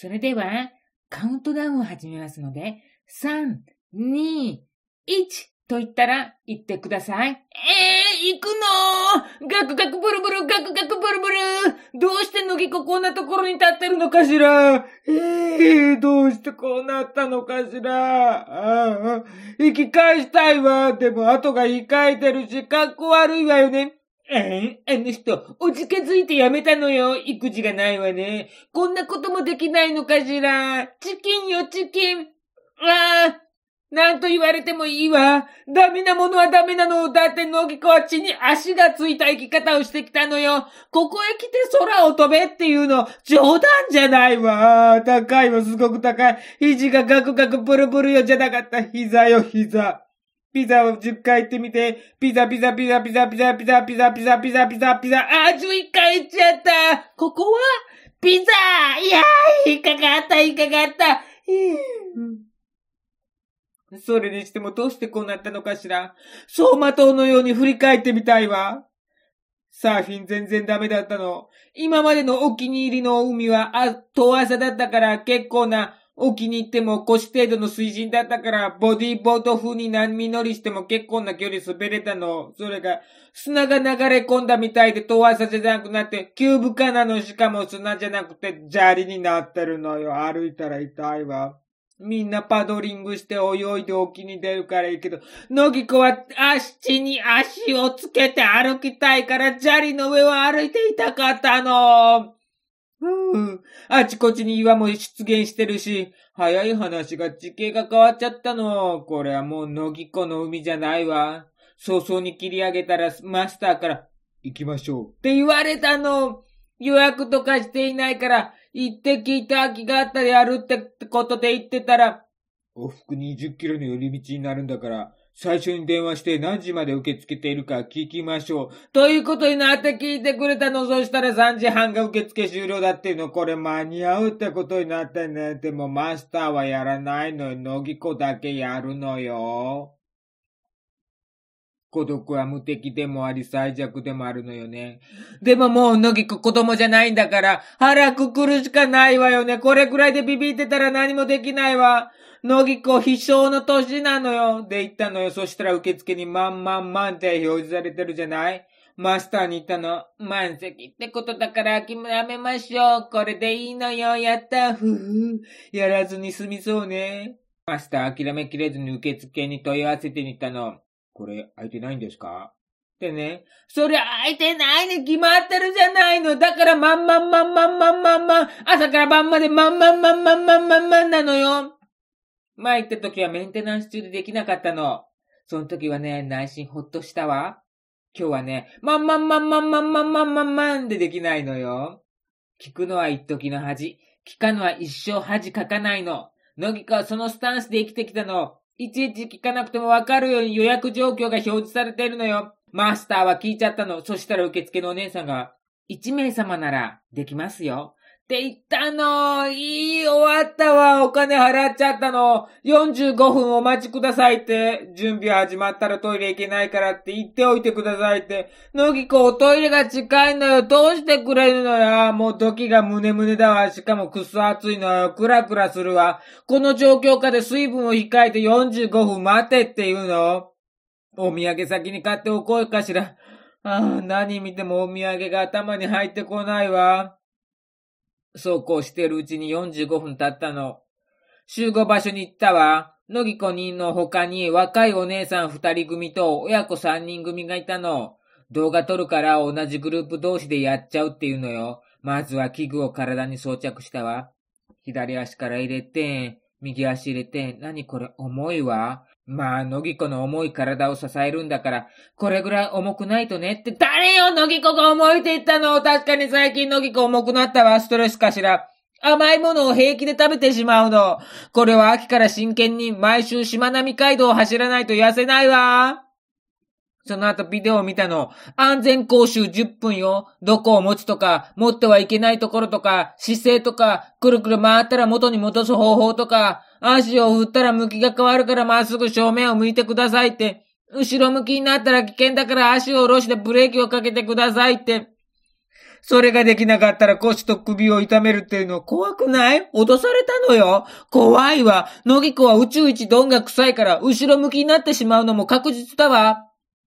それでは、カウントダウンを始めますので、3、2、1と言ったら言ってください。ええー、行くの？ガクガクブルブル、ガクガクブルブルどうして乃木子こんなところに立ってるのかしら？ええー、どうしてこうなったのかしら？ああ、生き返したいわ。でも後が言い換えてるし、かっこ悪いわよね。えあの人、おじけづいてやめたのよ。育児がないわね。こんなこともできないのかしら。チキンよ、チキン。ああ、なんと言われてもいいわ。ダメなものはダメなの。だって野木子は地に足がついた生き方をしてきたのよ。ここへ来て空を飛べっていうの、冗談じゃないわ。高いわ、すごく高い。肘がガクガクブルブルよじゃなかった。膝よ、膝。ピザを10回言ってみて。ピザピザピザピザピザピザピザピザピザピザピザ。あ、11回言っちゃった。ここは？ピザいやー、引っかかった、引っかかった？それにしてもどうしてこうなったのかしら？走馬灯のように振り返ってみたいわ。サーフィン全然ダメだったの。今までのお気に入りの海は、あ、遠浅だったから結構な、お気に入っても腰程度の水深だったから、ボディーボート風に波乗りしても結構な距離滑れたの。それが、砂が流れ込んだみたいで遠浅じゃなくなって、キューブカなのしかも砂じゃなくて砂利になってるのよ。歩いたら痛いわ。みんなパドリングして泳いで沖に出るからいいけど、野木子は足に足をつけて歩きたいから砂利の上を歩いていたかったの。あちこちに岩も出現してるし、早い話が地形が変わっちゃったの。これはもう野木子の海じゃないわ。早々に切り上げたらマスターから、行きましょう。って言われたの。予約とかしていないから、行って聞いた空きがあったらやるってことで言ってたら、往復20キロの寄り道になるんだから、最初に電話して何時まで受け付けているか聞きましょう。ということになって聞いてくれたの。そしたら3時半が受付終了だっていうの。これ間に合うってことになってね。でもマスターはやらないのよ。乃木子だけやるのよ。孤独は無敵でもあり最弱でもあるのよね。でももう、のぎこ子供じゃないんだから、腹くくるしかないわよね。これくらいでビビってたら何もできないわ。のぎこ必勝の年なのよ。で言ったのよ。そしたら受付に万万万って表示されてるじゃない？マスターに言ったの。満席ってことだから諦めましょう。これでいいのよ。やった。ふふ。やらずに済みそうね。マスター諦めきれずに受付に問い合わせてみたの。これ、空いてないんですか？ってね。そりゃ空いてないに決まってるじゃないの。だからまんまんまんまんまんまんまん。朝から晩までまんまんまんまんまんまんまんなのよ。前行った時はメンテナンス中でできなかったの。その時はね、内心ほっとしたわ。今日はね、まんまんまんまんまんまんまんまんまんでできないのよ。聞くのは一時の恥。聞かぬは一生恥かかないの。乃木かはそのスタンスで生きてきたの。いちいち聞かなくてもわかるように予約状況が表示されているのよ。マスターは聞いちゃったの。そしたら受付のお姉さんが、1名様ならできますよ。って言ったの。いい、終わったわ。お金払っちゃったの。45分お待ちくださいって。準備始まったらトイレ行けないからって言っておいてくださいって。のぎこ、おトイレが近いのよ。どうしてくれるのよ。もう時が胸胸だわ。しかもくっそ暑いのよ。クラクラするわ。この状況下で水分を控えて45分待てって言うの。お土産先に買っておこうかしら。ああ、何見てもお土産が頭に入ってこないわ。そうこうしてるうちに45分経ったの。集合場所に行ったわ。野木子人の他に若いお姉さん二人組と親子三人組がいたの。動画撮るから同じグループ同士でやっちゃうっていうのよ。まずは器具を体に装着したわ。左足から入れて、右足入れて、何これ重いわ。まあ、のぎこの重い体を支えるんだから、これぐらい重くないとねって、誰よ、のぎこが重いって言ったの？確かに最近のぎこ重くなったわ、ストレスかしら。甘いものを平気で食べてしまうの。これは秋から真剣に毎週しまなみ海道を走らないと痩せないわ。その後ビデオを見たの。安全講習10分よ。どこを持つとか、持ってはいけないところとか、姿勢とか、くるくる回ったら元に戻す方法とか、足を振ったら向きが変わるからまっすぐ正面を向いてくださいって。後ろ向きになったら危険だから足を下ろしてブレーキをかけてくださいって。それができなかったら腰と首を痛めるっていうの怖くない？脅されたのよ。怖いわ。野木子は宇宙一どんが臭いから後ろ向きになってしまうのも確実だわ。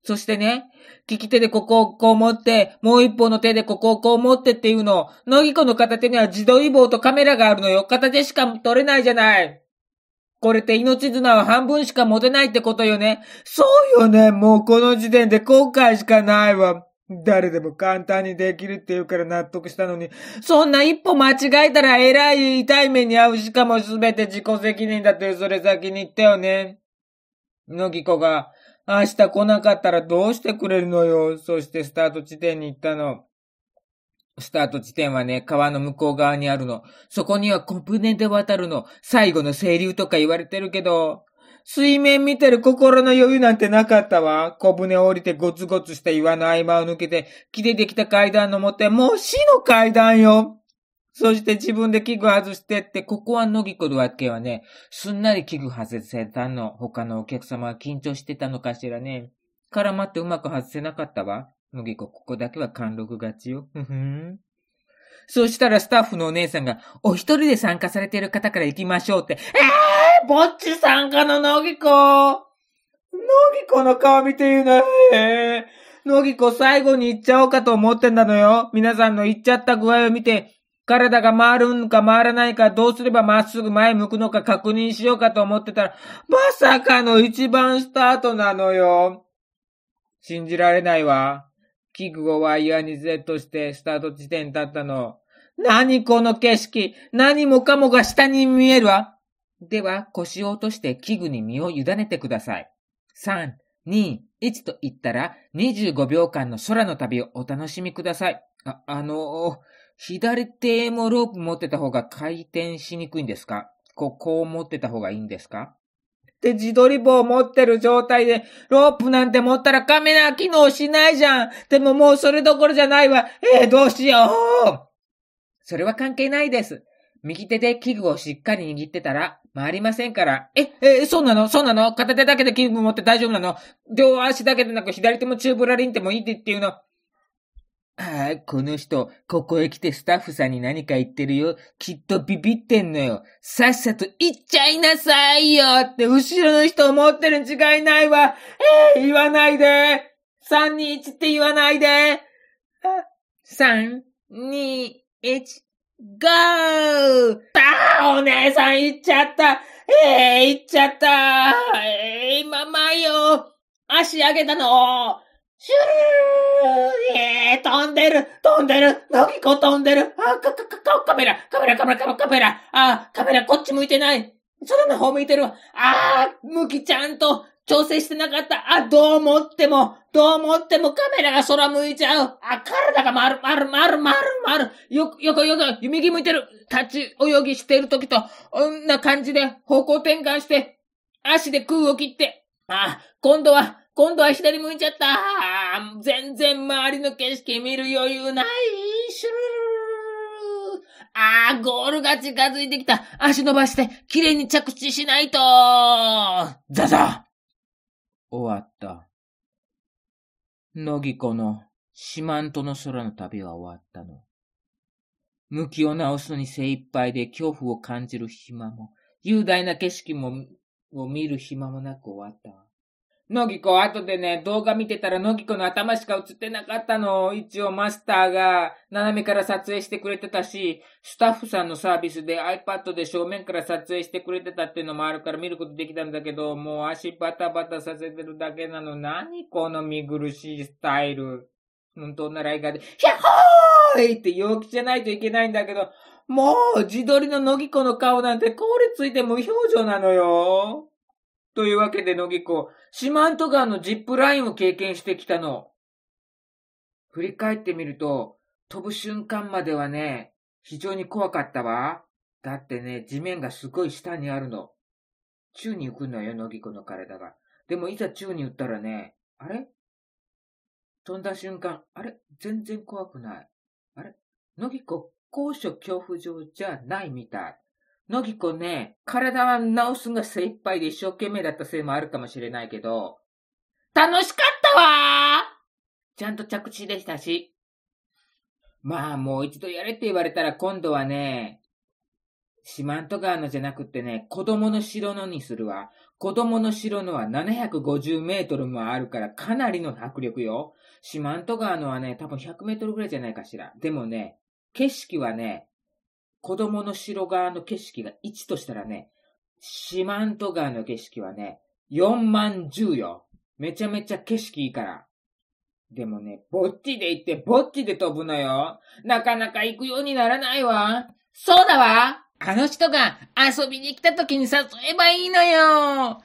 そしてね、利き手でここをこう持って、もう一方の手でここをこう持ってっていうの。野木子の片手には自動移動とカメラがあるのよ。片手しか取れないじゃない。これって命綱は半分しか持てないってことよね。そうよね。もうこの時点で後悔しかないわ。誰でも簡単にできるって言うから納得したのに、そんな一歩間違えたら偉い痛い目に遭うしかも全て自己責任だってそれ先に言ったよね。のぎこが、明日来なかったらどうしてくれるのよ。そしてスタート地点に行ったの。スタート地点はね、川の向こう側にあるの。そこには小舟で渡るの。最後の清流とか言われてるけど、水面見てる心の余裕なんてなかったわ。小舟を降りてゴツゴツした岩の合間を抜けて、木でできた階段登って、もう死の階段よ。そして自分で器具外してって、ここは乃木子のわけはね、すんなり器具外せたの。他のお客様は緊張してたのかしらね。絡まってうまく外せなかったわ。乃木子、ここだけは貫禄勝ちよ。ふふん。そしたらスタッフのお姉さんが、お一人で参加されている方から行きましょうって。えー、ぼっち参加の乃木子乃木子の顔見て言うな。えー、乃木子最後に行っちゃおうかと思ってんだのよ。皆さんの行っちゃった具合を見て、体が回るんか回らないか、どうすればまっすぐ前向くのか確認しようかと思ってたら、まさかの一番スタートなのよ。信じられないわ。器具をワイヤーにセットしてスタート地点に立ったの。何この景色何もかもが下に見えるわでは腰を落として器具に身を委ねてください。3、2、1と言ったら25秒間の空の旅をお楽しみください。あ、あの、左手もロープ持ってた方が回転しにくいんですか？ここを持ってた方がいいんですか？で、自撮り棒を持ってる状態で、ロープなんて持ったらカメラ機能しないじゃん。でももうそれどころじゃないわ。えー、どうしよう。それは関係ないです。右手で器具をしっかり握ってたら、回りませんから。え、え、そうなの？そうなの？片手だけで器具持って大丈夫なの？両足だけでなく左手もチューブラリンってもいいって言うの？ああ、この人、ここへ来てスタッフさんに何か言ってるよ。きっとビビってんのよ。さっさと言っちゃいなさいよって後ろの人思ってるに違いないわ。えー、言わないで。3、2、1って言わないで。3、2、1、ゴーああ、お姉さん行っちゃった。えー、行っちゃった。えー、今前よ。足上げたの。シュルーえー、飛んでる。飛んでる。のぎこ飛んでる。あ、か、か、か、カメラ。カメラカメラカメラカメラ。あ、カメラこっち向いてない。空の方向いてるわ。あ向きちゃんと調整してなかった。あ、どう思っても、どう思ってもカメラが空向いちゃう。あ、体が丸、丸、丸、丸、丸。よく、よく、よく、右向いてる。立ち泳ぎしてる時と、こんな感じで方向転換して、足で空を切って、あ、今度は、今度は左向いちゃった。全然周りの景色見る余裕ない。シュルルルあー、ゴールが近づいてきた。足伸ばして、綺麗に着地しないと。ザザ終わった。乃木子の四万十の空の旅は終わったの。向きを直すのに精一杯で恐怖を感じる暇も、雄大な景色も、を見る暇もなく終わったわ。のぎこ、後でね、動画見てたらのぎこの頭しか映ってなかったの。一応マスターが斜めから撮影してくれてたし、スタッフさんのサービスで iPad で正面から撮影してくれてたっていうのもあるから見ることできたんだけど、もう足バタバタさせてるだけなの。何この見苦しいスタイル。本当なら映画で、ヒャッホーイって陽気じゃないといけないんだけど、もう自撮りののぎこの顔なんて凍りついて無表情なのよ。というわけで、野木子、四万十川のジップラインを経験してきたの。振り返ってみると、飛ぶ瞬間まではね、非常に怖かったわ。だってね、地面がすごい下にあるの。宙に浮くのよ、野木子の体が。でもいざ宙に浮ったらね、あれ？飛んだ瞬間、あれ？全然怖くない。あれ？野木子、高所恐怖症じゃないみたい。のぎこね、体は直すが精一杯で一生懸命だったせいもあるかもしれないけど、楽しかったわちゃんと着地でしたし。まあ、もう一度やれって言われたら今度はね、四万十川のじゃなくってね、子供の城のにするわ。子供の城のは750メートルもあるからかなりの迫力よ。四万十川のはね、多分100メートルぐらいじゃないかしら。でもね、景色はね、子供の城側の景色が1としたらね、四万十川の景色はね、4万10よ。めちゃめちゃ景色いいから。でもね、ぼっちで行ってぼっちで飛ぶのよ。なかなか行くようにならないわ。そうだわあの人が遊びに来た時に誘えばいいのよ